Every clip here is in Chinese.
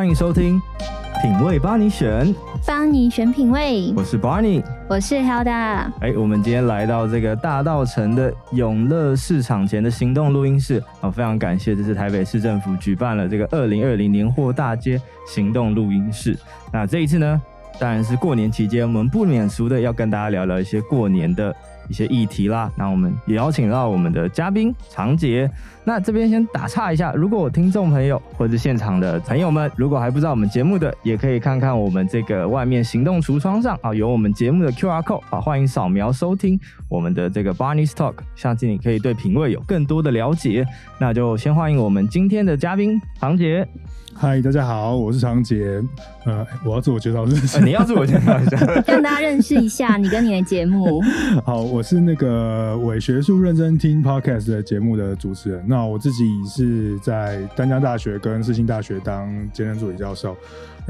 欢迎收听品味帮你选，帮你选品味。我是 Barney，我是 Hilda。哎，我们今天来到这个大道城的永乐市场前的行动录音室啊，非常感谢，这是台北市政府举办了这个二零二零年货大街行动录音室。那这一次呢，当然是过年期间，我们不免俗的要跟大家聊聊一些过年的。一些议题啦，那我们也邀请到我们的嘉宾常杰。那这边先打岔一下，如果我听众朋友或者现场的朋友们，如果还不知道我们节目的，也可以看看我们这个外面行动橱窗上啊，有我们节目的 QR code 啊，欢迎扫描收听我们的这个 Barney's Talk，相信你可以对品味有更多的了解。那就先欢迎我们今天的嘉宾常杰。嗨，大家好，我是常杰。呃，我要自我介绍是、呃？你要自我介绍一下，让大家认识一下你跟你的节目。好，我我是那个伪学术认真听 Podcast 的节目的主持人。那我自己是在丹江大学跟世新大学当兼任助理教授，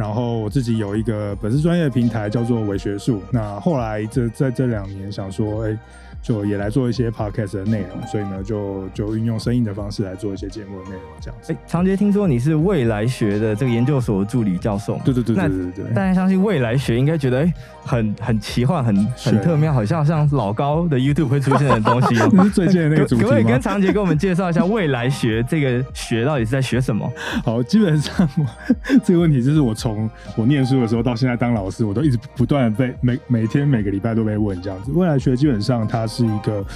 然后我自己有一个本身专业的平台叫做伪学术。那后来这在这两年想说，哎、欸。就也来做一些 podcast 的内容，所以呢，就就运用声音的方式来做一些节目的内容，这样子。哎、欸，长杰，听说你是未来学的这个研究所助理教授，对对对对对对。大家相信未来学应该觉得哎、欸，很很奇幻，很很特妙，好像像老高的 YouTube 会出现的东西。你是最近的那个主题吗？可不可以跟长杰给我们介绍一下未来学这个学到底是在学什么？好，基本上 这个问题就是我从我念书的时候到现在当老师，我都一直不断的被每每天每个礼拜都被问这样子。未来学基本上它。是一个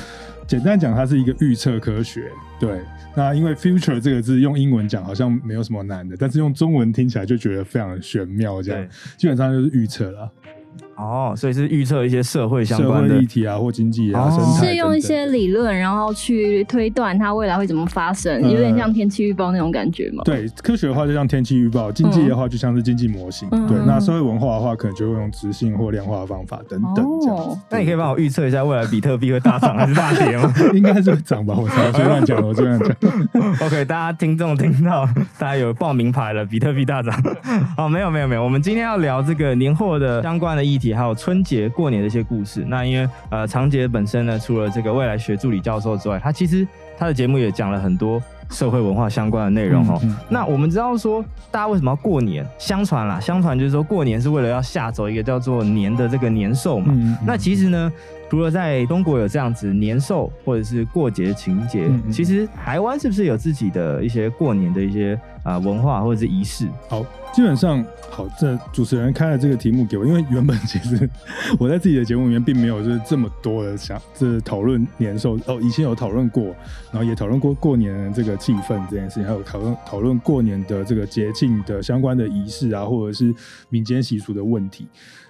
简单讲，它是一个预测科学。对，那因为 future 这个字用英文讲好像没有什么难的，但是用中文听起来就觉得非常玄妙，这样基本上就是预测了。哦，所以是预测一些社会相关的议题啊，或经济啊，生态等等，是用一些理论，然后去推断它未来会怎么发生，有点像天气预报那种感觉嘛。对，科学的话就像天气预报，经济的话就像是经济模型。对，那社会文化的话，可能就会用质性或量化的方法等等这样。那你可以帮我预测一下未来比特币会大涨还是大跌吗？应该是会涨吧，我随便乱讲，我随便讲。OK，大家听众听到，大家有报名牌了，比特币大涨。哦，没有没有没有，我们今天要聊这个年货的相关的议题，还有春节。过年的一些故事。那因为呃，长杰本身呢，除了这个未来学助理教授之外，他其实他的节目也讲了很多社会文化相关的内容哈。嗯嗯、那我们知道说，大家为什么要过年？相传啦，相传就是说过年是为了要吓走一个叫做年的这个年兽嘛。那其实呢，除了在中国有这样子年兽或者是过节情节，嗯嗯、其实台湾是不是有自己的一些过年的一些啊、呃、文化或者是仪式？好。基本上，好，这主持人开了这个题目给我，因为原本其实我在自己的节目里面并没有就是这么多的想这讨论年兽哦，以前有讨论过，然后也讨论过过年的这个气氛这件事情，还有讨论讨论过年的这个节庆的相关的仪式啊，或者是民间习俗的问题。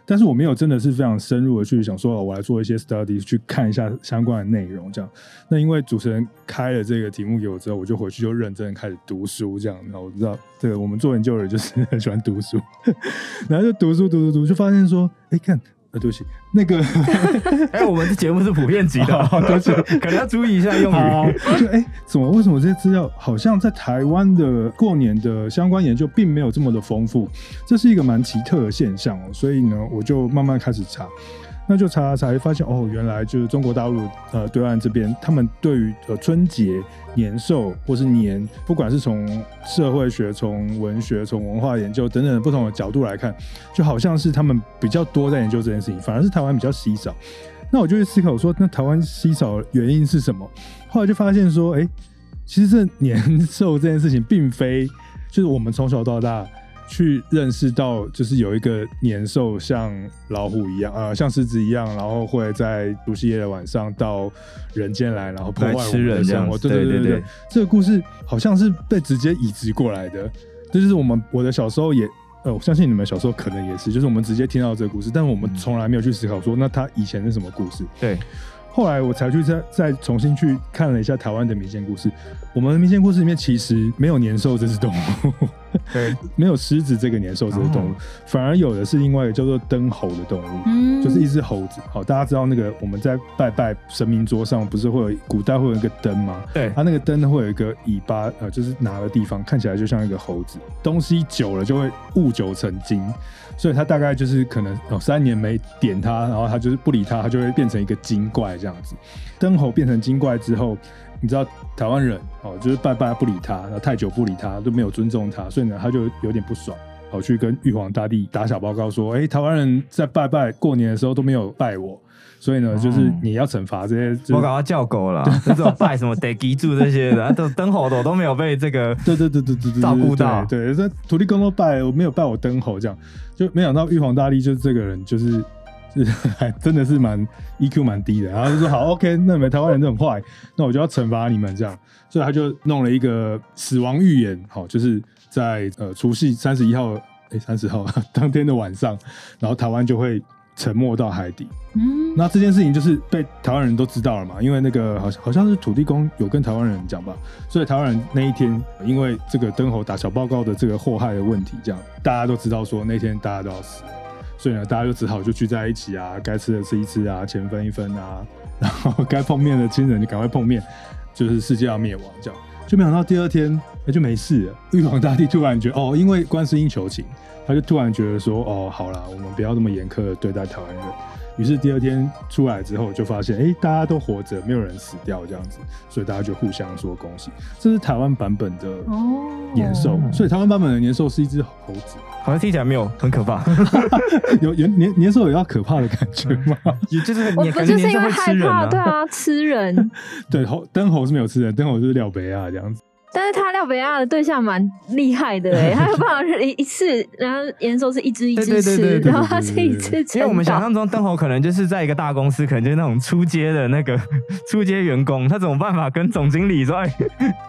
但是我没有真的是非常深入的去想说，我来做一些 study 去看一下相关的内容，这样。那因为主持人开了这个题目给我之后，我就回去就认真开始读书，这样。然后我知道，对我们做研究的人就是很喜欢读书，然后就读书读读读，就发现说，哎，看。啊，对不起，那个，哎、欸，我们的节目是普遍级的，哦、对不起，可能要注意一下用语。就哎，怎么为什么这些资料好像在台湾的过年的相关研究并没有这么的丰富？这是一个蛮奇特的现象哦。所以呢，我就慢慢开始查。那就查查，发现哦，原来就是中国大陆呃对岸这边，他们对于呃春节、年兽或是年，不管是从社会学、从文学、从文化研究等等不同的角度来看，就好像是他们比较多在研究这件事情，反而是台湾比较稀少。那我就去思考说，那台湾稀少原因是什么？后来就发现说，哎、其实这年兽这件事情，并非就是我们从小到大。去认识到，就是有一个年兽像老虎一样，呃，像狮子一样，然后会在除夕夜的晚上到人间来，然后破坏我们的生活。对对对对，对，对，这个故事好像是被直接移植过来的。这就是我们我的小时候也，呃，我相信你们小时候可能也是，就是我们直接听到这个故事，但我们从来没有去思考说，那他以前是什么故事？对。后来我才去再再重新去看了一下台湾的民间故事。我们民间故事里面其实没有年兽这只动物，对，没有狮子这个年兽这只动物，哦、反而有的是另外一个叫做灯猴的动物，嗯、就是一只猴子。好，大家知道那个我们在拜拜神明桌上不是会有古代会有一个灯吗？对，它那个灯会有一个尾巴，呃，就是拿的地方看起来就像一个猴子。东西久了就会物久成精。所以他大概就是可能有三年没点他，然后他就是不理他，他就会变成一个精怪这样子。灯猴变成精怪之后，你知道台湾人哦，就是拜拜不理他，然后太久不理他，都没有尊重他，所以呢，他就有点不爽。跑去跟玉皇大帝打小报告说，哎、欸，台湾人在拜拜过年的时候都没有拜我。所以呢，就是你要惩罚这些，我搞他叫狗了，这种拜什么得基住这些的，都灯猴都都没有被这个，对对对对对对，照顾到，对，这土地公都拜，我没有拜我灯猴，这样就没想到玉皇大帝就是这个人，就是是还真的是蛮 EQ 蛮低的，然后就说好 OK，那你们台湾人都很坏，那我就要惩罚你们这样，所以他就弄了一个死亡预言，好，就是在呃除夕三十一号，哎三十号当天的晚上，然后台湾就会。沉没到海底，嗯，那这件事情就是被台湾人都知道了嘛，因为那个好像好像是土地公有跟台湾人讲吧，所以台湾人那一天因为这个灯猴打小报告的这个祸害的问题，这样大家都知道说那天大家都要死，所以呢，大家就只好就聚在一起啊，该吃的吃一吃啊，钱分一分啊，然后 该碰面的亲人就赶快碰面，就是世界要灭亡这样，就没想到第二天欸就没事了，玉皇大帝突然觉得哦，因为观世音求情。他就突然觉得说：“哦，好啦，我们不要这么严苛的对待台湾人。”于是第二天出来之后，就发现，哎、欸，大家都活着，没有人死掉这样子，所以大家就互相说恭喜。这是台湾版本的年兽，哦、所以台湾版本的年兽是一只猴子，好像听起来没有很可怕，有年年年兽有要可怕的感觉吗？也就是我不就是因为害怕，对啊，吃人。对，猴灯猴是没有吃人，灯猴就是廖北啊这样子。但是他廖北亚的对象蛮厉害的哎，他有办法一一次，然后年兽是一只一只吃，然后他是一只。因为我们想象中灯猴可能就是在一个大公司，可能就是那种出街的那个出街员工，他怎么办法跟总经理说？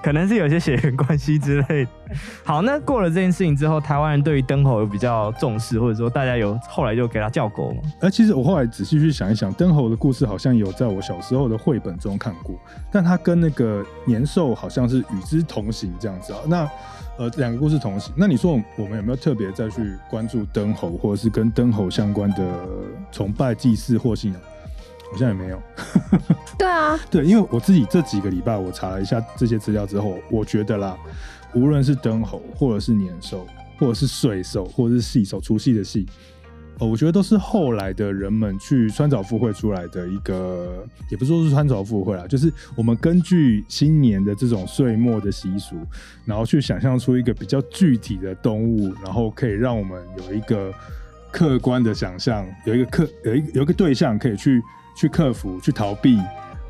可能是有些血缘关系之类的。好，那过了这件事情之后，台湾人对于灯猴有比较重视，或者说大家有后来就给他叫狗吗？哎，其实我后来仔细去想一想，灯猴的故事好像有在我小时候的绘本中看过，但他跟那个年兽好像是与之同行这样子啊，那呃两个故事同行，那你说我们有没有特别再去关注灯猴，或者是跟灯猴相关的崇拜、祭祀或信仰？好像也没有。对啊，对，因为我自己这几个礼拜我查了一下这些资料之后，我觉得啦，无论是灯猴，或者是年兽，或者是岁兽，或者是细兽，除夕的夕。哦，我觉得都是后来的人们去穿凿附会出来的一个，也不说是穿凿附会啦，就是我们根据新年的这种岁末的习俗，然后去想象出一个比较具体的动物，然后可以让我们有一个客观的想象，有一个客有一有一个对象可以去去克服、去逃避，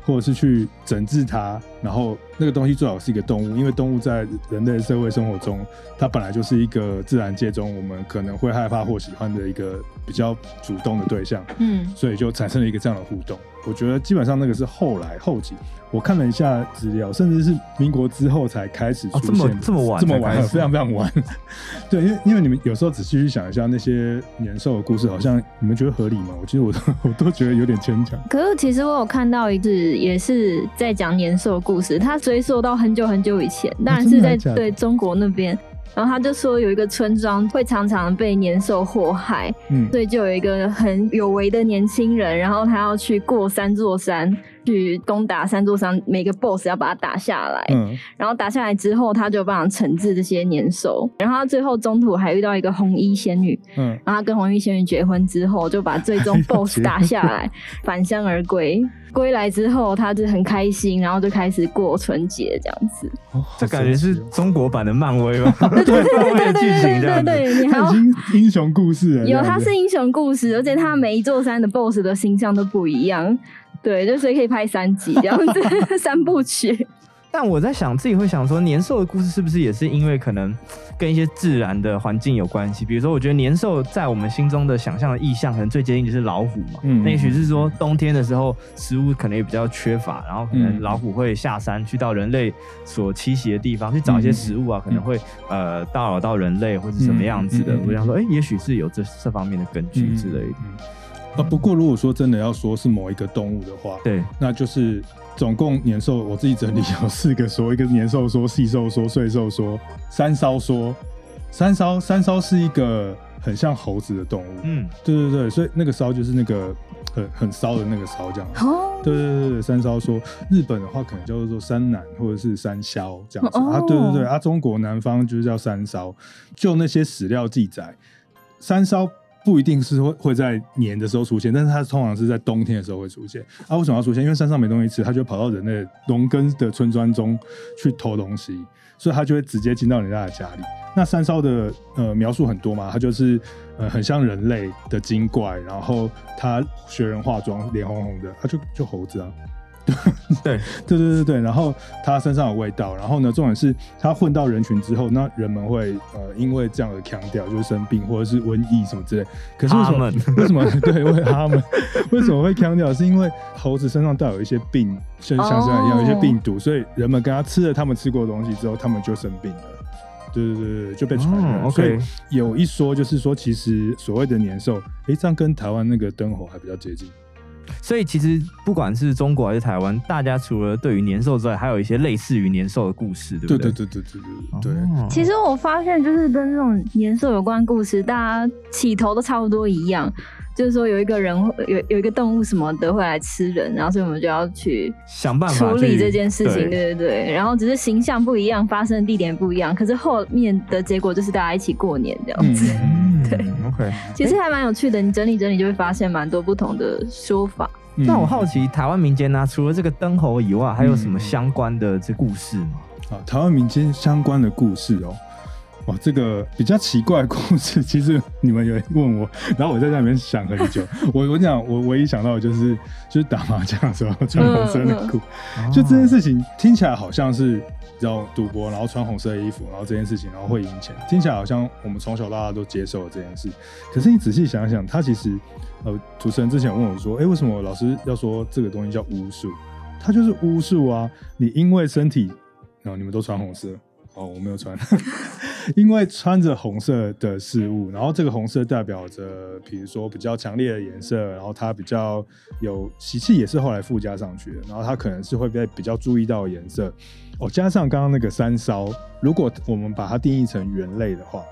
或者是去整治它，然后。那个东西最好是一个动物，因为动物在人类社会生活中，它本来就是一个自然界中我们可能会害怕或喜欢的一个比较主动的对象，嗯，所以就产生了一个这样的互动。我觉得基本上那个是后来后期，我看了一下资料，甚至是民国之后才开始出现，哦、这么这么晚，这么晚，非常非常晚。对，因为因为你们有时候仔细去想一下那些年兽的故事，好像你们觉得合理吗？我其实我都我都觉得有点牵强。可是其实我有看到一次，也是在讲年兽的故事，他。追溯到很久很久以前，当然是在对中国那边。然后他就说有一个村庄会常常被年兽祸害，嗯，所以就有一个很有为的年轻人，然后他要去过三座山。去攻打三座山，每个 BOSS 要把它打下来。嗯，然后打下来之后，他就帮忙惩治这些年兽。然后他最后中途还遇到一个红衣仙女。嗯，然后他跟红衣仙女结婚之后，就把最终 BOSS 打下来，返乡而归。归来之后，他就很开心，然后就开始过春节这样子。哦，这感觉是中国版的漫威吧？对对对对对对对，你还英雄故事有，他是英雄故事，而且他每一座山的 BOSS 的形象都不一样。对，就所以可以拍三集这样子 三部曲。但我在想，自己会想说，年兽的故事是不是也是因为可能跟一些自然的环境有关系？比如说，我觉得年兽在我们心中的想象的意象，可能最接近就是老虎嘛。嗯，那也许是说冬天的时候食物可能也比较缺乏，然后可能老虎会下山去到人类所栖息的地方去找一些食物啊，可能会呃打扰到人类或者什么样子的。我想说，哎，也许是有这这方面的根据之类的。啊，不过如果说真的要说是某一个动物的话，对，那就是总共年兽，我自己整理有四个说，一个年兽说、细兽说、岁兽说、三骚说。三骚三骚是一个很像猴子的动物，嗯，对对对，所以那个骚就是那个很很骚的那个骚这样。哦，对对对对，三骚说，日本的话可能叫做山南或者是山魈这样子、哦、啊，对对对啊，中国南方就是叫三骚。就那些史料记载，三骚。不一定是会会在年的时候出现，但是它通常是在冬天的时候会出现。啊，为什么要出现？因为山上没东西吃，它就跑到人类农耕的村庄中去偷东西，所以它就会直接进到人家的家里。那山烧的呃描述很多嘛，它就是呃很像人类的精怪，然后它学人化妆，脸红红的，它就就猴子啊。对对对对对，然后它身上有味道，然后呢，重点是它混到人群之后，那人们会呃因为这样的腔调，就是生病或者是瘟疫什么之类。可是为什么？为什么？对，为他们为什么会腔调？是因为猴子身上带有一些病，像像这样一样，有一些病毒，所以人们跟他吃了他们吃过的东西之后，他们就生病了。对对对对，就被传染。所以有一说就是说，其实所谓的年兽，哎，这样跟台湾那个灯猴还比较接近。所以其实不管是中国还是台湾，大家除了对于年兽之外，还有一些类似于年兽的故事，对不对？对对对对对对。哦、其实我发现，就是跟这种年兽有关故事，大家起头都差不多一样，就是说有一个人有有一个动物什么的会来吃人，然后所以我们就要去想办法处理这件事情，对对对。然后只是形象不一样，发生的地点不一样，可是后面的结果就是大家一起过年这样子。嗯对，OK，其实还蛮有趣的。你整理整理就会发现蛮多不同的说法。那、嗯、我好奇，台湾民间呢、啊，除了这个灯猴以外，还有什么相关的这故事吗？啊、嗯，台湾民间相关的故事哦，哇，这个比较奇怪的故事，其实你们有人问我，然后我在那里面想很久。我我讲，我唯一想到的就是就是打麻将的时候 穿红色内裤，嗯嗯、就这件事情听起来好像是。然后赌博，然后穿红色的衣服，然后这件事情，然后会赢钱，听起来好像我们从小到大都接受了这件事。可是你仔细想想，他其实，呃，主持人之前问我说，哎，为什么老师要说这个东西叫巫术？它就是巫术啊！你因为身体，然后你们都穿红色。哦，我没有穿，因为穿着红色的事物，然后这个红色代表着，比如说比较强烈的颜色，然后它比较有喜气，也是后来附加上去的，然后它可能是会被比较注意到的颜色。哦，加上刚刚那个三烧，如果我们把它定义成猿类的话，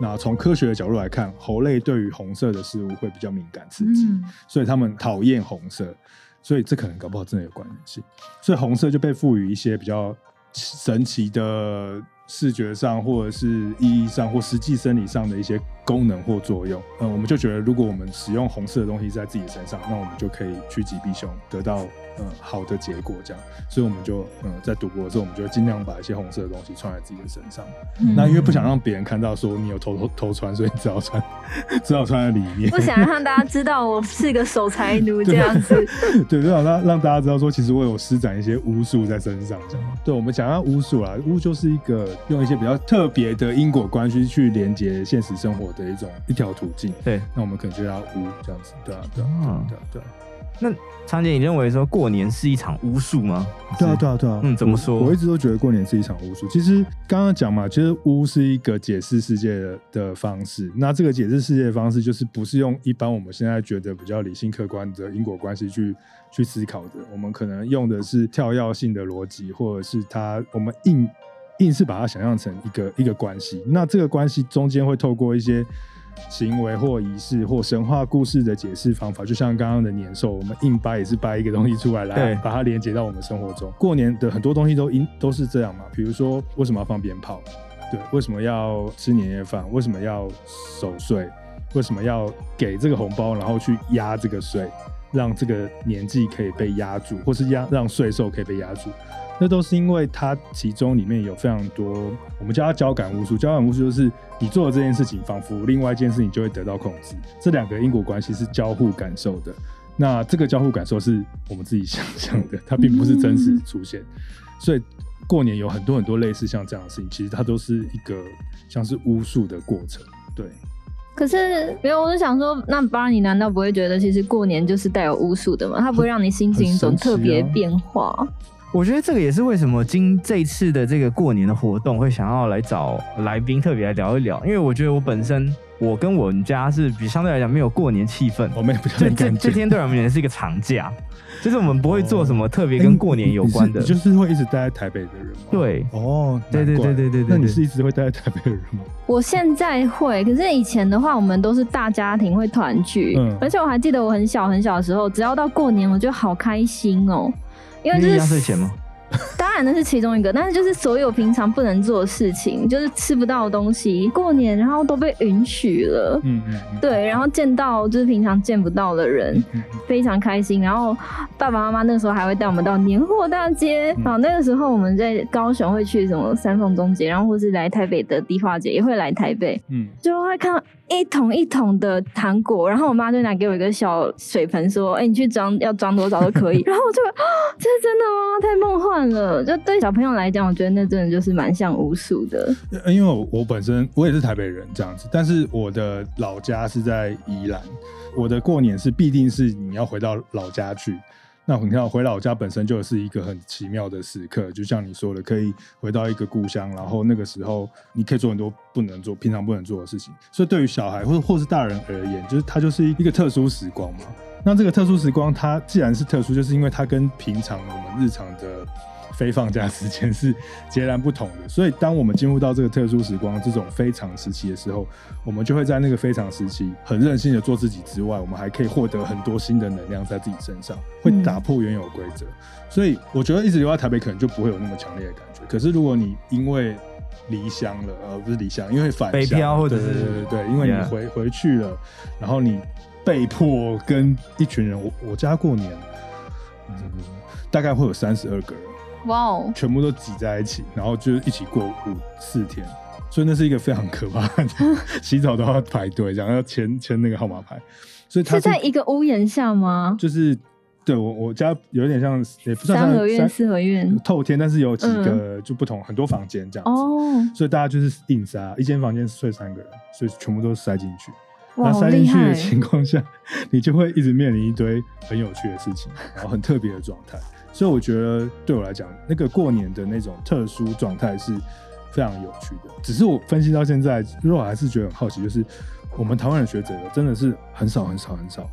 那从科学的角度来看，猴类对于红色的事物会比较敏感刺激，嗯、所以他们讨厌红色，所以这可能搞不好真的有关联性，所以红色就被赋予一些比较。神奇的视觉上，或者是意义上，或实际生理上的一些功能或作用，嗯，我们就觉得，如果我们使用红色的东西在自己身上，那我们就可以趋吉避凶，得到。嗯，好的结果这样，所以我们就嗯，在赌博的时候，我们就尽量把一些红色的东西穿在自己的身上。嗯、那因为不想让别人看到说你有偷偷偷穿，所以你只好穿，只好穿在里面。不想让大家知道我是个守财奴 这样子。对，就想让让大家知道说，其实我有施展一些巫术在身上这样。对，我们讲到巫术啊，巫就是一个用一些比较特别的因果关系去连接现实生活的一种一条途径。对，那我们可能就要巫这样子。对啊，对啊，对啊，对啊。那常姐，你认为说过年是一场巫术吗？对啊，对啊，对啊。嗯，怎么说？我，我一直都觉得过年是一场巫术。其实刚刚讲嘛，其实巫是一个解释世界的的方式。那这个解释世界的方式，就是不是用一般我们现在觉得比较理性客观的因果关系去去思考的。我们可能用的是跳跃性的逻辑，或者是它我们硬硬是把它想象成一个一个关系。那这个关系中间会透过一些。行为或仪式或神话故事的解释方法，就像刚刚的年兽，我们硬掰也是掰一个东西出来，来把它连接到我们生活中。过年的很多东西都因都是这样嘛，比如说为什么要放鞭炮？对，为什么要吃年夜饭？为什么要守岁？为什么要给这个红包，然后去压这个岁，让这个年纪可以被压住，或是压让岁寿可以被压住？那都是因为它其中里面有非常多，我们叫它交感巫术。交感巫术就是你做了这件事情，仿佛另外一件事情就会得到控制。这两个因果关系是交互感受的。那这个交互感受是我们自己 想象的，它并不是真实出现。所以过年有很多很多类似像这样的事情，其实它都是一个像是巫术的过程。对。可是没有，我就想说，那 Barney 你难道不会觉得其实过年就是带有巫术的吗？它不会让你心情总特别变化？我觉得这个也是为什么今这次的这个过年的活动会想要来找来宾特别来聊一聊，因为我觉得我本身我跟我们家是比相对来讲没有过年气氛，我们也不这这这天对我们也是一个长假，就是我们不会做什么特别跟过年有关的，哦欸、就是会一直待在台北的人吗？对，哦，对对对对对对，那你是一直会待在台北的人吗？我现在会，可是以前的话，我们都是大家庭会团聚，嗯，而且我还记得我很小很小的时候，只要到过年，我就好开心哦，因为就是压岁钱吗？当然然那是其中一个，但是就是所有平常不能做的事情，就是吃不到的东西，过年然后都被允许了。嗯嗯，对，然后见到就是平常见不到的人，非常开心。然后爸爸妈妈那个时候还会带我们到年货大街。好，那个时候我们在高雄会去什么三凤中街，然后或是来台北的迪化街，也会来台北，嗯，就会看到一桶一桶的糖果，然后我妈就拿给我一个小水盆，说：“哎、你去装，要装多少都可以。”然后我就，啊，这是真的吗？太梦幻了！就对小朋友来讲，我觉得那真的就是蛮像巫术的。因为我我本身我也是台北人这样子，但是我的老家是在宜兰，我的过年是必定是你要回到老家去。那你看，回老家本身就是一个很奇妙的时刻，就像你说的，可以回到一个故乡，然后那个时候你可以做很多不能做、平常不能做的事情。所以对于小孩或者或是大人而言，就是它就是一个特殊时光嘛。那这个特殊时光，它既然是特殊，就是因为它跟平常我们日常的。非放假时间是截然不同的，所以当我们进入到这个特殊时光这种非常时期的时候，我们就会在那个非常时期很任性的做自己之外，我们还可以获得很多新的能量在自己身上，会打破原有规则。所以我觉得一直留在台北可能就不会有那么强烈的感觉。可是如果你因为离乡了，呃，不是离乡，因为返乡，北漂或者是对对对对，因为你回回去了，然后你被迫跟一群人，我我家过年，大概会有三十二个人。哇哦！全部都挤在一起，然后就一起过五四天，所以那是一个非常可怕的，洗澡都要排队，然后要签签那个号码牌。所以他是，是在一个屋檐下吗？就是对我我家有点像，也不算三合院、四合院，透天，但是有几个就不同、嗯、很多房间这样子。哦，所以大家就是硬塞，一间房间睡三个人，所以全部都塞进去。那塞进去的情况下，你就会一直面临一堆很有趣的事情，然后很特别的状态。所以我觉得对我来讲，那个过年的那种特殊状态是非常有趣的。只是我分析到现在，因为我还是觉得很好奇，就是我们台湾的学者真的是很少很少很少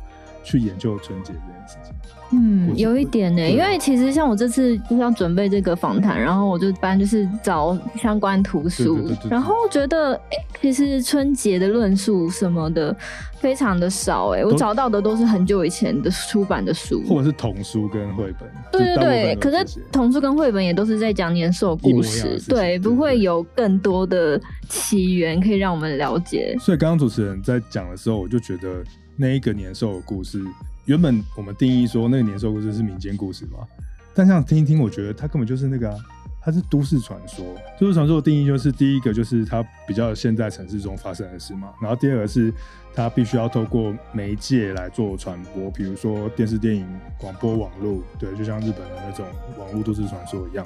去研究春节这件事情。嗯，有一点呢、欸，因为其实像我这次就是要准备这个访谈，然后我就班就是找相关图书，然后觉得哎、欸，其实春节的论述什么的非常的少哎、欸，我找到的都是很久以前的出版的书，或者是童书跟绘本。对对对，可是童书跟绘本也都是在讲年兽故事，对，不会有更多的起源可以让我们了解。所以刚刚主持人在讲的时候，我就觉得那一个年兽的故事。原本我们定义说那个年兽故事是民间故事嘛，但这样听一听，我觉得它根本就是那个，它是都市传说。都市传说的定义就是第一个就是它比较现在城市中发生的事嘛，然后第二个是它必须要透过媒介来做传播，比如说电视、电影、广播、网络，对，就像日本的那种网络都市传说一样。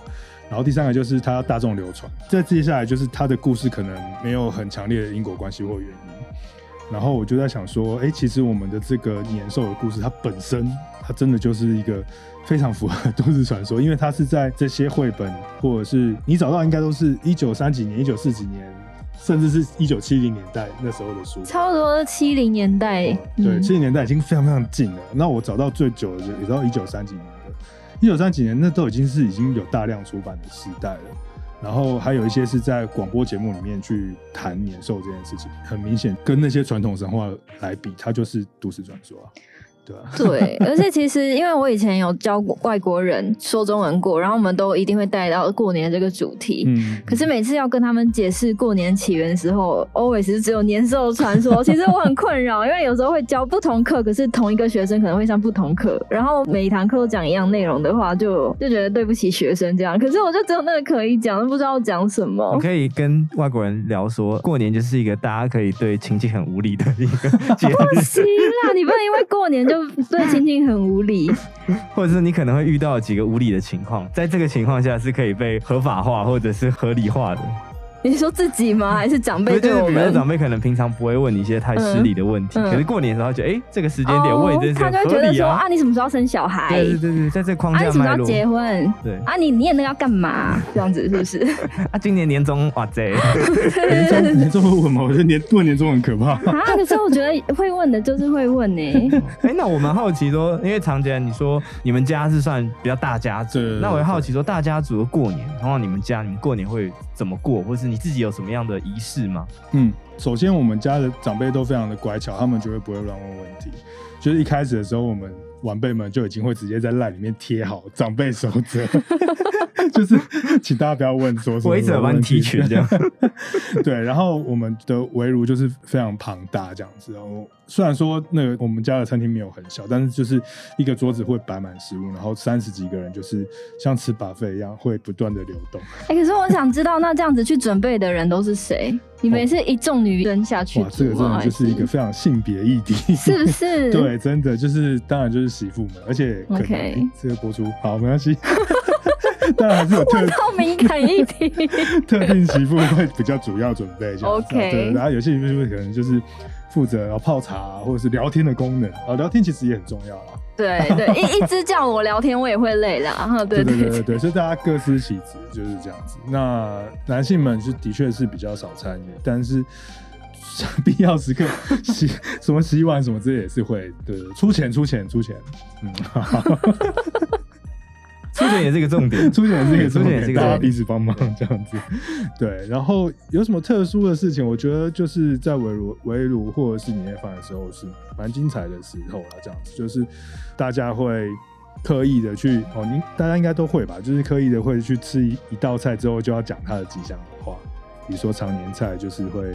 然后第三个就是它大众流传，再接下来就是它的故事可能没有很强烈的因果关系或原因。然后我就在想说，哎，其实我们的这个年兽的故事，它本身它真的就是一个非常符合都市传说，因为它是在这些绘本或者是你找到应该都是一九三几年、一九四几年，甚至是一九七零年代那时候的书，差不多七零年代，嗯、对，七零年代已经非常非常近了。那我找到最久的就也到一九三几年的，一九三几年那都已经是已经有大量出版的时代了。然后还有一些是在广播节目里面去谈年兽这件事情，很明显跟那些传统神话来比，它就是都市传说啊。对，而且其实因为我以前有教过外国人说中文过，然后我们都一定会带到过年这个主题。嗯，可是每次要跟他们解释过年起源的时候，always 是只有年兽传说。其实我很困扰，因为有时候会教不同课，可是同一个学生可能会上不同课，然后每一堂课都讲一样内容的话，就就觉得对不起学生这样。可是我就只有那个可以讲，都不知道讲什么。我可以跟外国人聊说，过年就是一个大家可以对亲戚很无理的一个 节日。不行啦，你不能因为过年就。对亲戚很无理，或者是你可能会遇到几个无理的情况，在这个情况下是可以被合法化或者是合理化的。你说自己吗？还是长辈？对我们？比如长辈可能平常不会问你一些太失礼的问题，嗯、可是过年的时候就哎、欸，这个时间点问你这些合理啊。他就会觉得说啊，你什么时候生小孩？对对对对，在这框架。啊，你什么时候结婚？对啊，你你也那要干嘛？这样子是不是？啊，今年年终哇塞，年终年终会问吗？我觉得年过年终很可怕啊。可是我觉得会问的就是会问呢、欸。哎、欸，那我蛮好奇说，因为常杰你说你们家是算比较大家族，那我会好奇说大家族的过年，然后你们家你们过年会怎么过，或是你自己有什么样的？的仪式吗？嗯，首先我们家的长辈都非常的乖巧，他们绝对不会乱问问题。就是一开始的时候，我们晚辈们就已经会直接在赖里面贴好长辈守则。就是请大家不要问说什么，我一直把你提群这样。对，然后我们的围炉就是非常庞大这样子。然后虽然说那个我们家的餐厅没有很小，但是就是一个桌子会摆满食物，然后三十几个人就是像吃 buffet 一样会不断的流动。哎、欸，可是我想知道，那这样子去准备的人都是谁？你们也是一众女人下去？哇，这个真的就是一个非常性别议题，是不是？对，真的就是当然就是媳妇们，而且可能 Okay. 这个播出好没关系。当然还是有特到敏感一点，特定媳妇会比较主要准备这样子。OK，对，然后有些媳妇可能就是负责然后泡茶或者是聊天的功能啊，聊天其实也很重要啦。对对，一 一直叫我聊天，我也会累的。对对对对对，所以大家各司其职就是这样子。那男性们是的确是比较少参与，但是 必要时刻洗什么洗碗什么这些也是会对，出钱出钱出钱，嗯。出钱 也是一个重点，出钱也是一个重点，大家彼此帮忙这样子。对，然后有什么特殊的事情？我觉得就是在围炉、围炉或者是年夜饭的时候是蛮精彩的时候了。这样子就是大家会刻意的去哦，您大家应该都会吧？就是刻意的会去吃一一道菜之后就要讲它的吉祥话，比如说长年菜就是会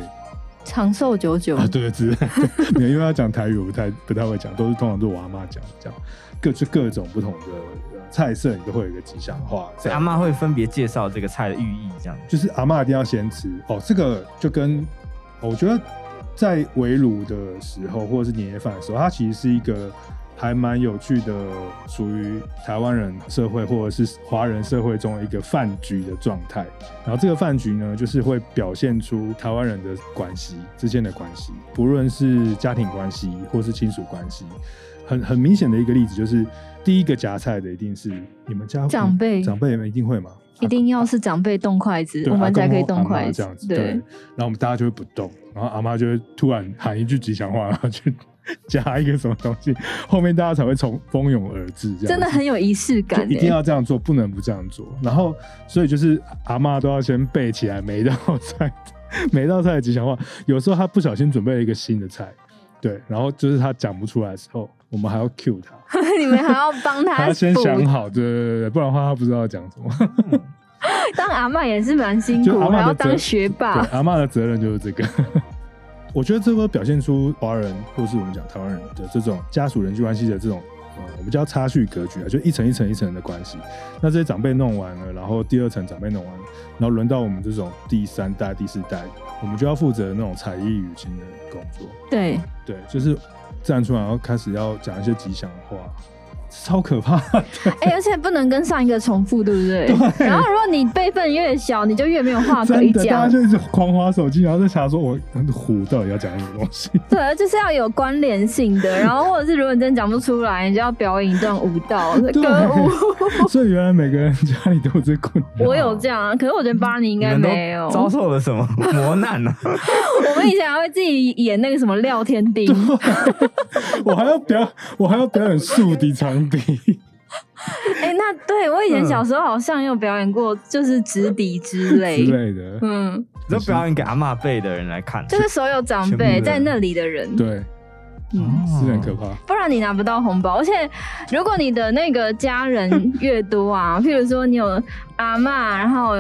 长寿久久啊，对，是，因为要讲台语，我不太不太会讲，都是通常都我阿妈讲这样，各就各种不同的。菜色你都会有一个吉祥话，所以阿妈会分别介绍这个菜的寓意，这样就是阿妈一定要先吃哦。这个就跟我觉得在围炉的时候，或者是年夜饭的时候，它其实是一个还蛮有趣的，属于台湾人社会或者是华人社会中的一个饭局的状态。然后这个饭局呢，就是会表现出台湾人的关系之间的关系，不论是家庭关系或是亲属关系。很很明显的一个例子就是。第一个夹菜的一定是你们家长辈，长辈们一定会吗？一定要是长辈动筷子，我们才可以动筷子。这样子，对。然后我们大家就会不动，然后阿妈就会突然喊一句吉祥话，然后去夹一个什么东西，后面大家才会从蜂拥而至。这样真的很有仪式感，一定要这样做，不能不这样做。然后，所以就是阿妈都要先背起来每一道菜，每一道菜的吉祥话。有时候她不小心准备了一个新的菜，对，然后就是她讲不出来的时候。我们还要 cue 他，你们还要帮他，他先想好，对对对，不然的话他不知道讲什么。当阿嬷也是蛮辛苦，还要当学霸。阿嬷的责任就是这个。我觉得这个表现出华人或是我们讲台湾人的这种家属人际关系的这种，呃，我们叫差序格局啊，就一层一层一层的关系。那这些长辈弄完了，然后第二层长辈弄完了，然后轮到我们这种第三代、第四代，我们就要负责那种才艺与情的工作。对对，就是。站出来，然后开始要讲一些吉祥话。超可怕！哎、欸，而且不能跟上一个重复，对不对？对。然后如果你辈分越小，你就越没有话可以讲。大家就一直狂滑手机，然后在想说：“我虎到底要讲什么东西？” 对，就是要有关联性的。然后或者是如果你真讲不出来，你就要表演一段舞蹈歌舞。所以原来每个人家里都有这困难。我有这样啊，可是我觉得巴尼应该没有。遭受了什么磨难呢？我们以前还会自己演那个什么廖天丁。我还要表，我还要表演竖笛长笛。哎、欸，那对我以前小时候好像有表演过，就是直笛之类之类的。嗯，就表演给阿妈辈的人来看，就是所有长辈在那里的人。对，嗯，是很可怕。不然你拿不到红包，而且如果你的那个家人越多啊，譬如说你有阿妈，然后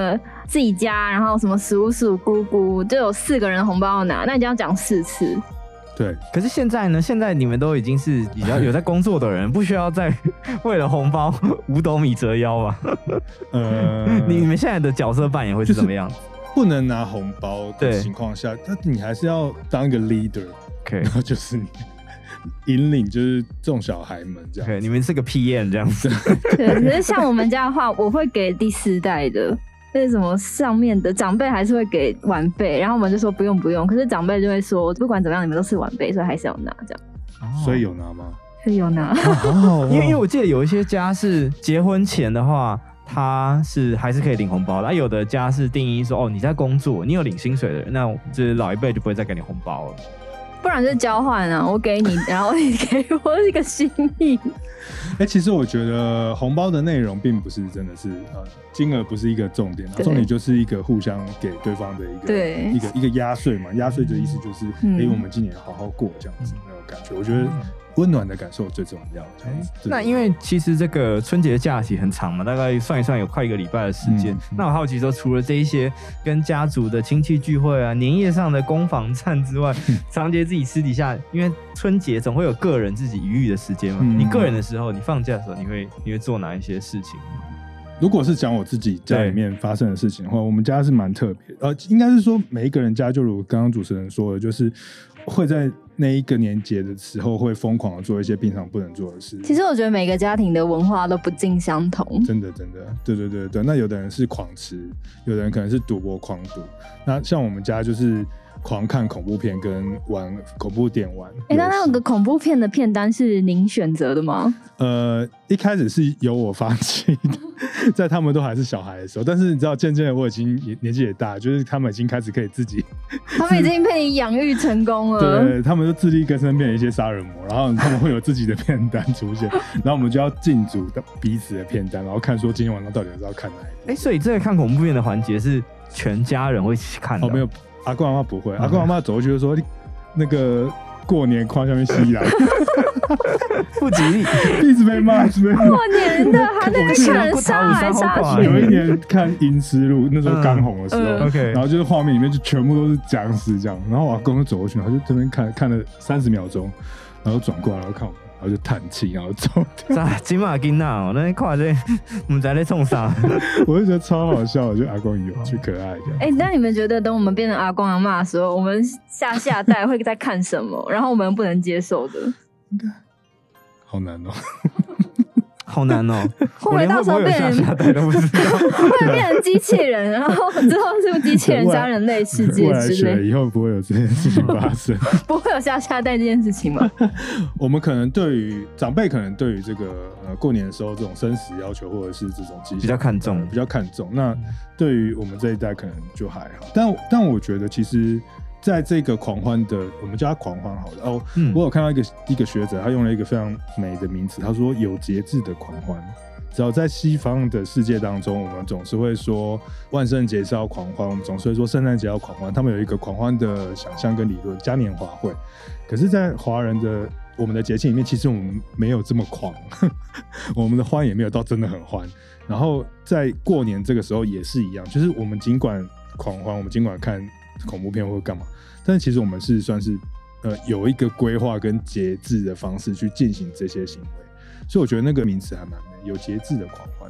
自己家，然后什么叔叔姑姑，就有四个人红包要拿，那你就要讲四次。对，可是现在呢？现在你们都已经是比较有在工作的人，不需要再为了红包五斗米折腰吧？呃，你 你们现在的角色扮演会是怎么样？不能拿红包的情况下，那你还是要当一个 leader，OK，Okay. 然后就是你引领，就是这种小孩们这样。对，你们是个 PM 这样子。对，可是像我们家的话，我会给第四代的。为什么上面的长辈还是会给晚辈，然后我们就说不用不用，可是长辈就会说不管怎么样，你们都是晚辈，所以还是要拿这样。哦、所以有拿吗？所以有拿。因为因为我记得有一些家是结婚前的话，他是还是可以领红包，然后有的家是定义说哦，你在工作，你有领薪水的人，那就是老一辈就不会再给你红包了。不然就是交换啊，我给你，然后你给我一个心意。哎、欸，其实我觉得红包的内容并不是真的是呃，金额不是一个重点，对重点就是一个互相给对方的一个对一个一个压岁嘛。压岁的意思就是，哎、嗯欸，我们今年好好过这样子那种感觉。我觉得温暖的感受最重要。那因为其实这个春节假期很长嘛，大概算一算有快一个礼拜的时间。那我好奇说，除了这一些跟家族的亲戚聚会啊、年夜上的攻防战之外，长杰自己私底下，因为春节总会有个人自己余裕的时间嘛。嗯、你个人的时候，你放假的时候，你会你会做哪一些事情？如果是讲我自己家里面发生的事情的话，我们家是蛮特别，呃，应该是说每一个人家，就如刚刚主持人说的，就是会在那一个年节的时候会疯狂的做一些平常不能做的事。其实我觉得每个家庭的文化都不尽相同。真的，真的，对对对对。那有的人是狂吃，有的人可能是赌博狂赌。那像我们家就是。狂看恐怖片跟玩恐怖电玩。哎、欸，那那个恐怖片的片单是您选择的吗？呃，一开始是由我发起的，在他们都还是小孩的时候。但是你知道，渐渐的我已经也年纪也大，就是他们已经开始可以自己，他们已经被你养育成功了。对，他们就自力更生，变成一些杀人魔，然后他们会有自己的片单出现，然后我们就要进组彼此的片单，然后看说今天晚上到底是要看哪一个。哎、欸，所以这个看恐怖片的环节是全家人会一起看的？哦，没有。阿公阿妈不会，阿公阿妈走过去就说：“你那个过年看下面吸来，不吉利，一直被骂，一直被骂。过年的还在看杀来杀去。有一年看《阴尸路》，那时候刚红的时候，OK，然后就是画面里面就全部都是僵尸这样，然后我阿公就走过去，然后就这边看看了三十秒钟，然后转过来然后看我。”我就叹气，然后走掉。在金马金那哦，那看这，我们在那冲啥？我就觉得超好笑，我觉得阿公有趣可爱。哎、欸，那你们觉得，等我们变成阿公阿妈的时候，我们下下代会在看什么？然后我们不能接受的？应 该好难哦。好难哦！会不会到时候变成会不会变成机器人？然后之后是不是机器人加人类世界之类？以后不会有这件事情发生。不会有下下代这件事情吗？我们可能对于长辈，可能对于这个呃过年的时候这种生死要求，或者是这种比较看重，比较看重。那对于我们这一代，可能就还好。但但我觉得其实。在这个狂欢的，我们叫它狂欢好了哦。嗯、我有看到一个一个学者，他用了一个非常美的名词，他说有节制的狂欢。只要在西方的世界当中，我们总是会说万圣节是要狂欢，我们总是会说圣诞节要狂欢。他们有一个狂欢的想象跟理论，嘉年华会。可是，在华人的我们的节庆里面，其实我们没有这么狂，我们的欢也没有到真的很欢。然后在过年这个时候也是一样，就是我们尽管狂欢，我们尽管看恐怖片或干嘛。但其实我们是算是，呃，有一个规划跟节制的方式去进行这些行为，所以我觉得那个名词还蛮美，有节制的狂欢。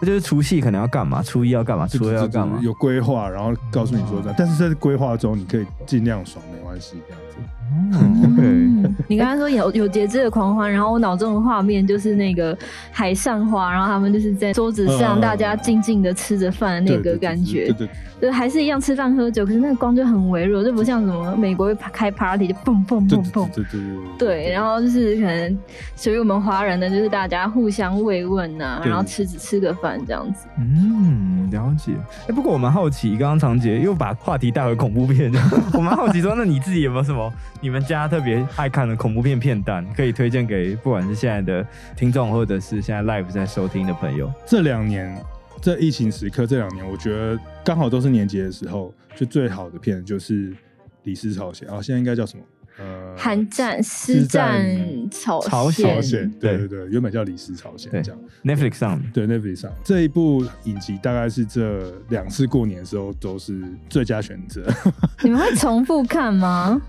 那就是除夕可能要干嘛，初一要干嘛，初二要干嘛，有规划，然后告诉你说这样，但是在规划中你可以尽量爽，没关系，这样子。嗯，OK。你刚刚说有有节制的狂欢，然后我脑中的画面就是那个海上花，然后他们就是在桌子上，大家静静的吃着饭的那个感觉。对对，对，还是一样吃饭喝酒，可是那个光就很微弱，就不像什么美国会开 party 就蹦蹦蹦蹦。对对对。对，然后就是可能属于我们华人的，就是大家互相慰问呐，然后吃只吃个饭这样子。嗯，了解。哎，不过我蛮好奇，刚刚长杰又把话题带回恐怖片，我蛮好奇说，那你自己有没有什么？你们家特别爱看的恐怖片片段，可以推荐给不管是现在的听众，或者是现在 live 在收听的朋友。这两年，这疫情时刻，这两年我觉得刚好都是年节的时候，就最好的片就是《李尸朝鲜》啊，现在应该叫什么？呃，韩战、师战朝鲜。朝鲜，对对对，原本叫《李斯朝鲜》这样。Netflix 上，对 Netflix 上这一部影集，大概是这两次过年的时候都是最佳选择。你们会重复看吗？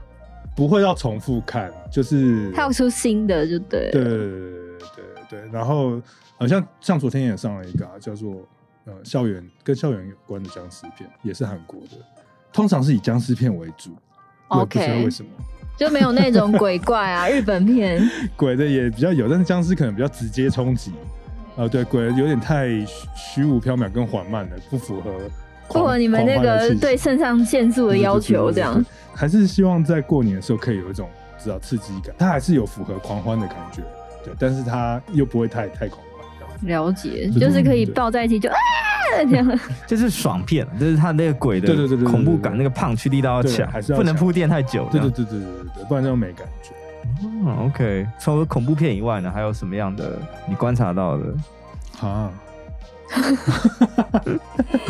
不会要重复看，就是他要出新的就对。对对对对，然后好像像昨天也上了一个、啊、叫做呃校园跟校园有关的僵尸片，也是韩国的，通常是以僵尸片为主。OK，不知道为什么就没有那种鬼怪啊？日本片鬼的也比较有，但是僵尸可能比较直接冲击。哦、呃，对，鬼有点太虚无缥缈跟缓慢了，不符合。不合你们那个对肾上腺素的要求，这样还是希望在过年的时候可以有一种知道刺激感，它还是有符合狂欢的感觉，对，但是它又不会太太狂欢，了解，就是可以抱在一起就啊这样，就是爽片，就是他那个鬼的对对对恐怖感，那个胖去力道要强，还是不能铺垫太久，对对对对对对，不然就没感觉。嗯，OK，除了恐怖片以外呢，还有什么样的你观察到的？啊。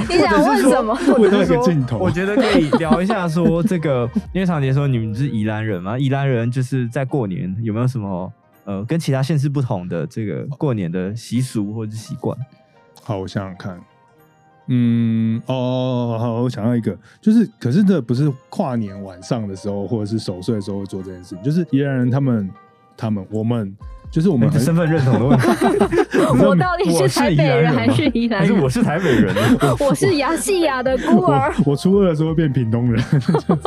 你想问什么？问那个镜头。我觉得可以聊一下，说这个，因为长杰说你们是宜兰人嘛，宜兰人就是在过年有没有什么呃跟其他县市不同的这个过年的习俗或者习惯？好，我想想看。嗯，哦，好，我想到一个，就是，可是这不是跨年晚上的时候，或者是守岁的时候会做这件事情，就是宜兰人他们，他们，我们，就是我们身份认同的问题。我到底是台北人还是宜兰人？还是我是台北人？我是亚细亚的孤儿。我初二的时候变屏东人，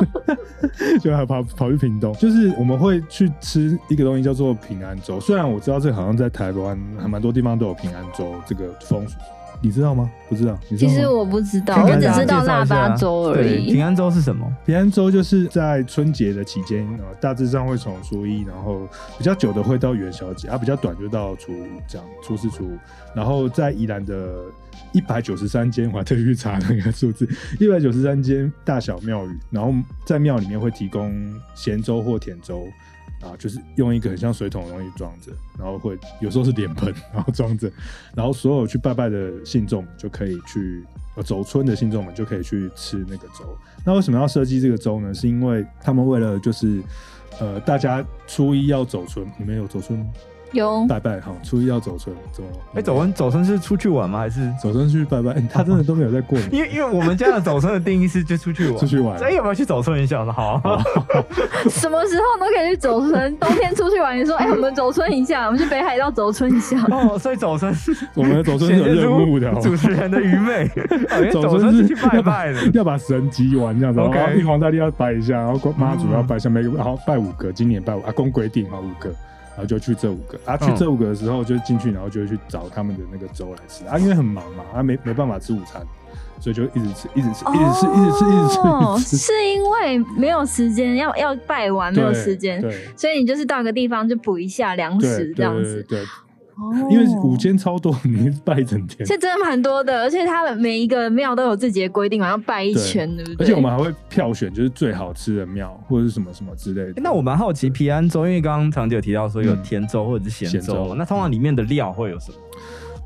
就还跑跑去屏东，就是我们会去吃一个东西叫做平安粥。虽然我知道这好像在台湾还蛮多地方都有平安粥这个风俗。你知道吗？不知道。知道其实我不知道，我只知道腊八粥而已。平安粥是什么？平安粥就是在春节的期间，大致上会从初一，然后比较久的会到元宵节，啊，比较短就到初五这样，初四、初五。然后在宜兰的一百九十三间，我还特意去查那个数字，一百九十三间大小庙宇，然后在庙里面会提供咸粥或甜粥。啊，就是用一个很像水桶的东西装着，然后会有时候是脸盆，然后装着，然后所有去拜拜的信众就可以去，呃，走村的信众们就可以去吃那个粥。那为什么要设计这个粥呢？是因为他们为了就是，呃，大家初一要走村，你们有走村吗？有拜拜哈，初一要走春，走哎、欸，走春走春是出去玩吗？还是走春去拜拜？欸、他真的都没有在过年，因 为因为我们家的走春的定义是就出去玩，出去玩。所以有没有去走春一下？好，什么时候都可以去走春。冬天出去玩，你说哎、欸，我们走春一下，我们去北海道走春一下。哦，所以走春是我们的走春是有任务的，主持人的愚昧。走春是去拜拜的，要把神集完这样子。后玉皇大帝要拜一下，然后妈祖要拜一下，每个然后拜五个，今年拜五，阿公规定啊五个。然后就去这五个啊，去这五个的时候就进去，然后就会去找他们的那个粥来吃啊，因为很忙嘛，啊没没办法吃午餐，所以就一直吃，一直吃，一直吃，一直吃，一直吃。哦，是因为没有时间，要要拜完没有时间，所以你就是到个地方就补一下粮食这样子。对。因为五间超多，你拜一整天，这真的蛮多的，而且它的每一个庙都有自己的规定嘛，要拜一圈，对不对？而且我们还会票选，就是最好吃的庙或者是什么什么之类的。那我蛮好奇平安粥，因为刚刚长姐有提到说有甜粥或者是咸粥，嗯、那通常里面的料会有什么？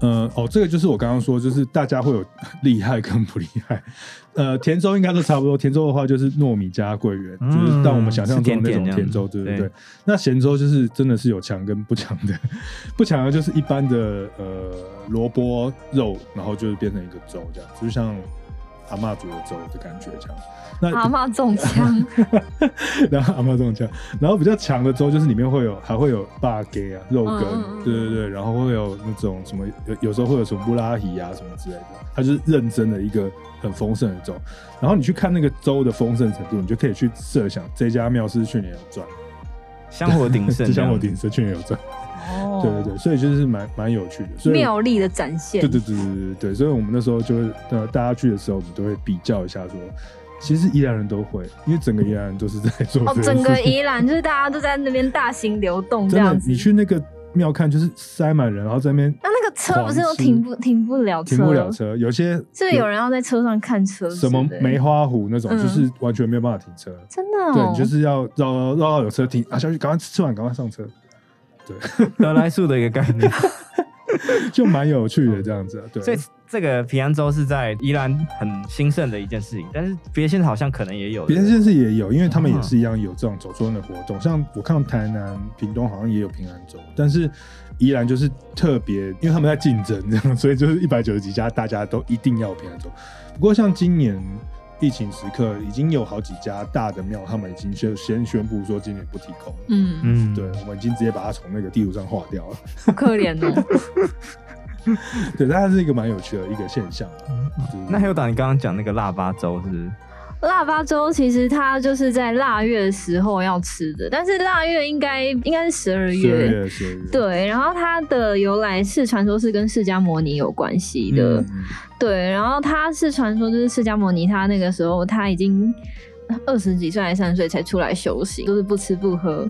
呃哦，这个就是我刚刚说，就是大家会有厉害跟不厉害。呃，甜粥应该都差不多。甜粥的话就是糯米加桂圆，嗯、就是让我们想象中的那种甜粥，对不对？对，那咸粥就是真的是有强跟不强的，不强的就是一般的呃萝卜肉，然后就是变成一个粥这样，就像阿嬷煮的粥的感觉这样。那阿嬷中 枪，然后阿嬷中枪，然后比较强的粥就是里面会有还会有肉羹啊肉羹，嗯、对对对，然后会有那种什么有有时候会有什么布拉提啊什么之类的，它就是认真的一个很丰盛的粥。然后你去看那个粥的丰盛程度，你就可以去设想这家庙是去年有赚，香火鼎盛，香火鼎盛，去年有赚。哦，对对对，所以就是蛮蛮有趣的，所以妙丽的展现。对对对对对对，所以我们那时候就会呃大家去的时候，我们都会比较一下说。其实宜兰人都会，因为整个宜兰人都是在做。哦，整个宜兰就是大家都在那边大型流动这样子。你去那个庙看，就是塞满人，然后在那边。那那个车不是都停不停不了车？停不了车，有些。是不是有人要在车上看车？什么梅花湖那种，就是完全没有办法停车。真的。对，你就是要绕绕到有车停啊，下去赶快吃完，赶快上车。对，得来速的一个概念。就蛮有趣的这样子，对。所以这个平安粥是在宜兰很兴盛的一件事情，但是别的县市好像可能也有，别的县市也有，因为他们也是一样有这种走春的活动。像我看台南、屏东好像也有平安粥，但是宜兰就是特别，因为他们在竞争这样，所以就是一百九十几家，大家都一定要平安粥。不过像今年。疫情时刻，已经有好几家大的庙，他们已经就先宣布说今年不提供。嗯嗯，对，我们已经直接把它从那个地图上划掉了。好可怜哦。对，但它是一个蛮有趣的一个现象。嗯就是、那还有打，你刚刚讲那个腊八粥是，不是？腊八粥其实它就是在腊月的时候要吃的，但是腊月应该应该是十二月。对，然后它的由来是传说是跟释迦摩尼有关系的。嗯、对，然后它是传说就是释迦摩尼他那个时候他已经二十几岁还是三十岁才出来修行，都、就是不吃不喝，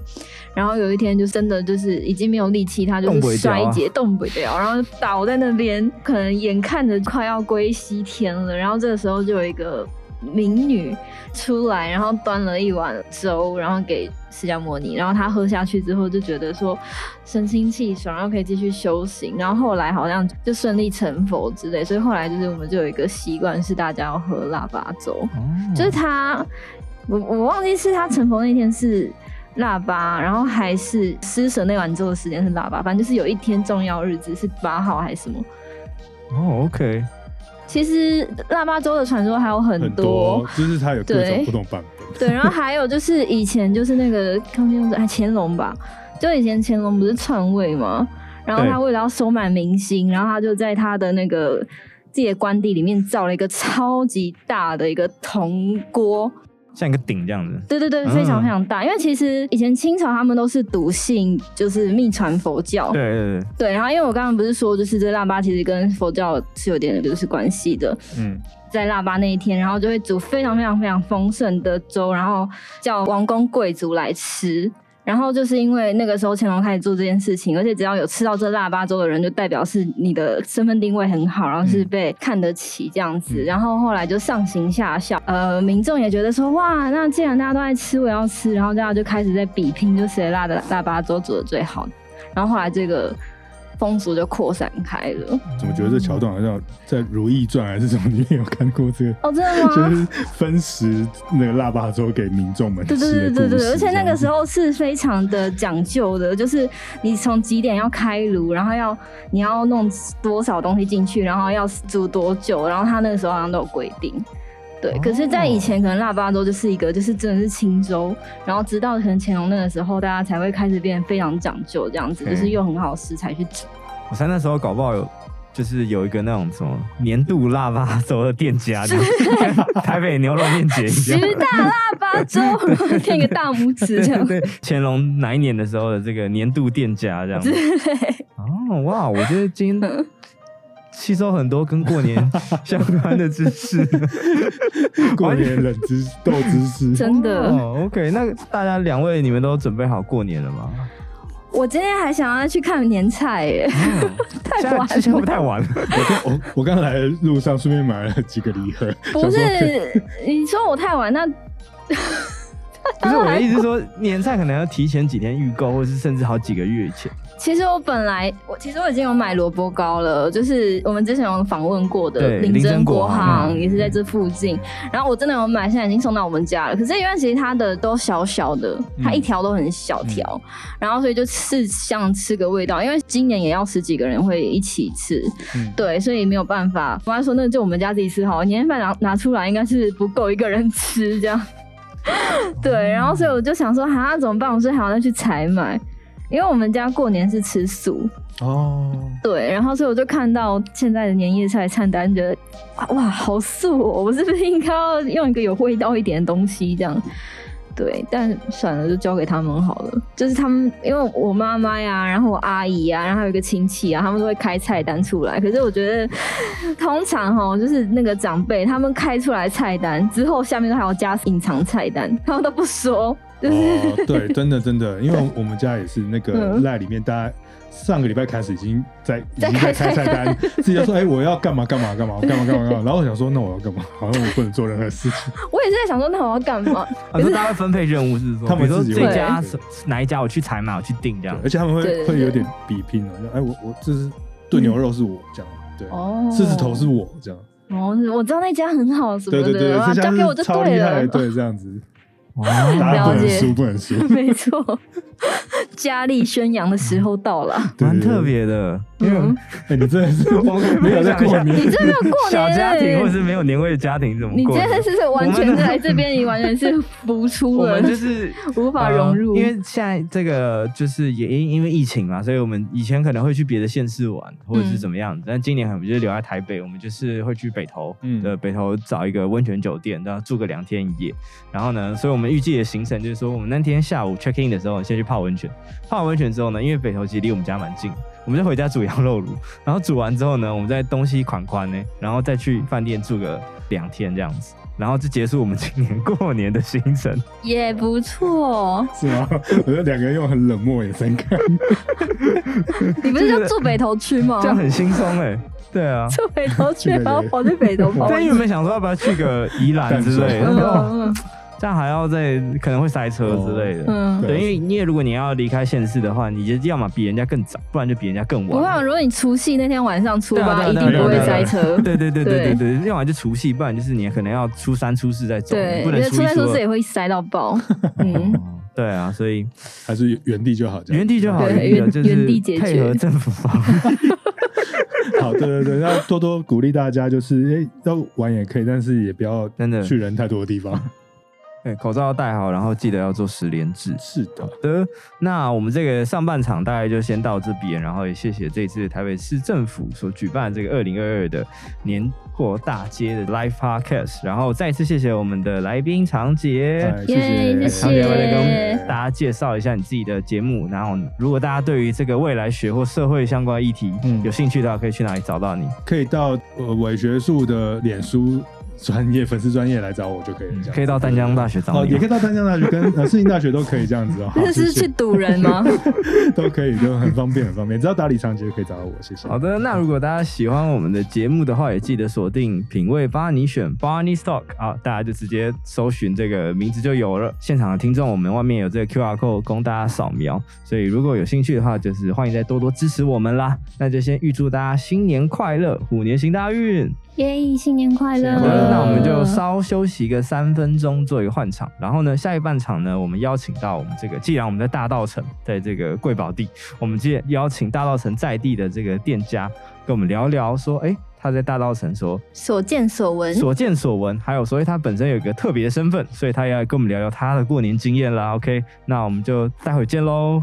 然后有一天就真的就是已经没有力气，他就是衰竭动不了，然后倒在那边，可能眼看着快要归西天了，然后这个时候就有一个。民女出来，然后端了一碗粥，然后给释迦牟尼，然后他喝下去之后就觉得说神清气爽，然后可以继续修行，然后后来好像就顺利成佛之类，所以后来就是我们就有一个习惯是大家要喝腊八粥，嗯、就是他，我我忘记是他成佛那天是腊八，然后还是施舍那碗粥的时间是腊八，反正就是有一天重要日子是八号还是什么。哦，OK。其实腊八粥的传说还有很多，就是它有各种不同版本。对，然后还有就是以前就是那个康熙哎乾隆吧，就以前乾隆不是篡位嘛，然后他为了要收买民心，然后他就在他的那个自己的官邸里面造了一个超级大的一个铜锅。像一个鼎这样子，对对对，非常非常大。嗯、因为其实以前清朝他们都是笃信，就是密传佛教。对对对。对，然后因为我刚刚不是说，就是这腊八其实跟佛教是有点就是关系的。嗯，在腊八那一天，然后就会煮非常非常非常丰盛的粥，然后叫王公贵族来吃。然后就是因为那个时候乾隆开始做这件事情，而且只要有吃到这腊八粥的人，就代表是你的身份定位很好，然后是被看得起这样子。嗯、然后后来就上行下效，呃，民众也觉得说，哇，那既然大家都在吃，我要吃，然后大家就开始在比拼，就谁腊的腊八粥煮的最好。然后后来这个。风俗就扩散开了。怎么觉得这桥段好像在《如懿传》还是什么里面有看过这个？哦，真的吗？就是分食那个腊八粥给民众们吃。对对对对对，而且那个时候是非常的讲究的，就是你从几点要开炉，然后要你要弄多少东西进去，然后要煮多久，然后他那个时候好像都有规定。对，可是，在以前可能腊八粥就是一个，就是真的是清粥，然后直到可能乾隆那个时候，大家才会开始变得非常讲究，这样子，就是用很好的食材去煮。我猜那时候搞不好有，就是有一个那种什么年度腊八粥的店家，就是 台北牛肉面节，十大腊八粥，贴一个大拇指这样。对，乾隆哪一年的时候的这个年度店家这样子。对。哦，哇，我觉得今天。吸收很多跟过年 相关的知识，过年冷知识、豆知识，真的。Oh, OK，那大家两位，你们都准备好过年了吗？我今天还想要去看年菜耶，嗯、太晚了，不会太晚了？我我我刚来的路上顺便买了几个礼盒。不是，你说我太晚，那不是我的意思，是说年菜可能要提前几天预购，或是甚至好几个月以前。其实我本来我其实我已经有买萝卜糕了，就是我们之前有访问过的林珍国行也是在这附近，然后我真的有买，现在已经送到我们家了。可是因为其实它的都小小的，它一条都很小条，嗯、然后所以就吃像吃个味道。因为今年也要十几个人会一起吃，嗯、对，所以没有办法。我妈说那就我们家自己吃好了，年夜饭拿拿出来应该是不够一个人吃这样。对，然后所以我就想说，哈、啊，怎么办？我说还要再去采买。因为我们家过年是吃素哦，对，然后所以我就看到现在的年夜菜菜单，觉得哇，好素哦！我是不是应该要用一个有味道一点的东西这样？对，但算了，就交给他们好了。就是他们，因为我妈妈呀，然后我阿姨啊，然后还有一个亲戚啊，他们都会开菜单出来。可是我觉得，通常哈，就是那个长辈他们开出来菜单之后，下面都还要加隐藏菜单，他们都不说。哦，对，真的真的，因为我们家也是那个赖里面，大家上个礼拜开始已经在已经在开菜单，自己就说，哎，我要干嘛干嘛干嘛干嘛干嘛干嘛，然后我想说，那我要干嘛？好像我不能做任何事情。我也是在想说，那我要干嘛？可是大家会分配任务是说，他们自己这家哪一家我去采买，我去订这样，而且他们会会有点比拼哦，哎，我我这是炖牛肉是我这样，对，狮子头是我这样。哦，我知道那家很好，什么的，交给我就对了，对，这样子。哇，了解，不能输，没错，佳丽宣扬的时候到了，蛮特别的。嗯，哎，你真的是没有在过年，你真的过年小家庭或是没有年味的家庭怎么过？你真的是完全在这边，你完全是浮出了，我们就是 无法融入。因为现在这个就是也因因为疫情嘛，所以我们以前可能会去别的县市玩，或者是怎么样，但今年我们就是留在台北，我们就是会去北投的北投找一个温泉酒店，然后住个两天一夜。然后呢，所以我们预计的行程就是说，我们那天下午 check in 的时候，先去泡温泉。泡完温泉之后呢，因为北投其实离我们家蛮近。我们就回家煮羊肉炉，然后煮完之后呢，我们再东西款款呢，然后再去饭店住个两天这样子，然后就结束我们今年过年的行程，也不错，是吗？我觉得两个人用很冷漠眼神看，你不是就住北头区吗？这样很轻松哎。对啊，住北头去，然后跑去北头跑。但因为没想说要不要去个宜兰之类的。这样还要再可能会塞车之类的，嗯，对，因为因为如果你要离开县市的话，你就要么比人家更早，不然就比人家更晚。不会如果你除夕那天晚上出发，一定不会塞车。对对对对对对，要么就除夕，不然就是你可能要初三初四再走，不能初三初四也会塞到爆。嗯，对啊，所以还是原地就好，原地就好，原原地解决，配合政府方。好，对对对，要多多鼓励大家，就是哎，要玩也可以，但是也不要真的去人太多的地方。对，口罩要戴好，然后记得要做十连制。是的，的。那我们这个上半场大概就先到这边，然后也谢谢这次台北市政府所举办这个二零二二的年货大街的 Live Podcast，然后再次谢谢我们的来宾长洁，谢谢长洁来跟大家介绍一下你自己的节目。然后，如果大家对于这个未来学或社会相关议题有兴趣的话，可以去哪里找到你？可以到呃伪学术的脸书。专业粉丝专业来找我就可以了，可以到丹江大学找我，也可以到丹江大学跟呃世新大学都可以这样子哦。这是去堵人吗？都可以，就很方便，很方便。只要打理长洁就可以找到我，谢谢。好的，那如果大家喜欢我们的节目的话，也记得锁定品味巴尼选 Barney Stock 啊，大家就直接搜寻这个名字就有了。现场的听众，我们外面有这个 QR code 供大家扫描，所以如果有兴趣的话，就是欢迎再多多支持我们啦。那就先预祝大家新年快乐，虎年行大运。耶新年快乐！那我们就稍休息个三分钟，做一个换场。然后呢，下一半场呢，我们邀请到我们这个，既然我们在大道城，在这个贵宝地，我们接邀请大道城在地的这个店家，跟我们聊聊说，哎，他在大道城说所见所闻，所见所闻，还有所以他本身有一个特别的身份，所以他要跟我们聊聊他的过年经验啦。OK，那我们就待会见喽。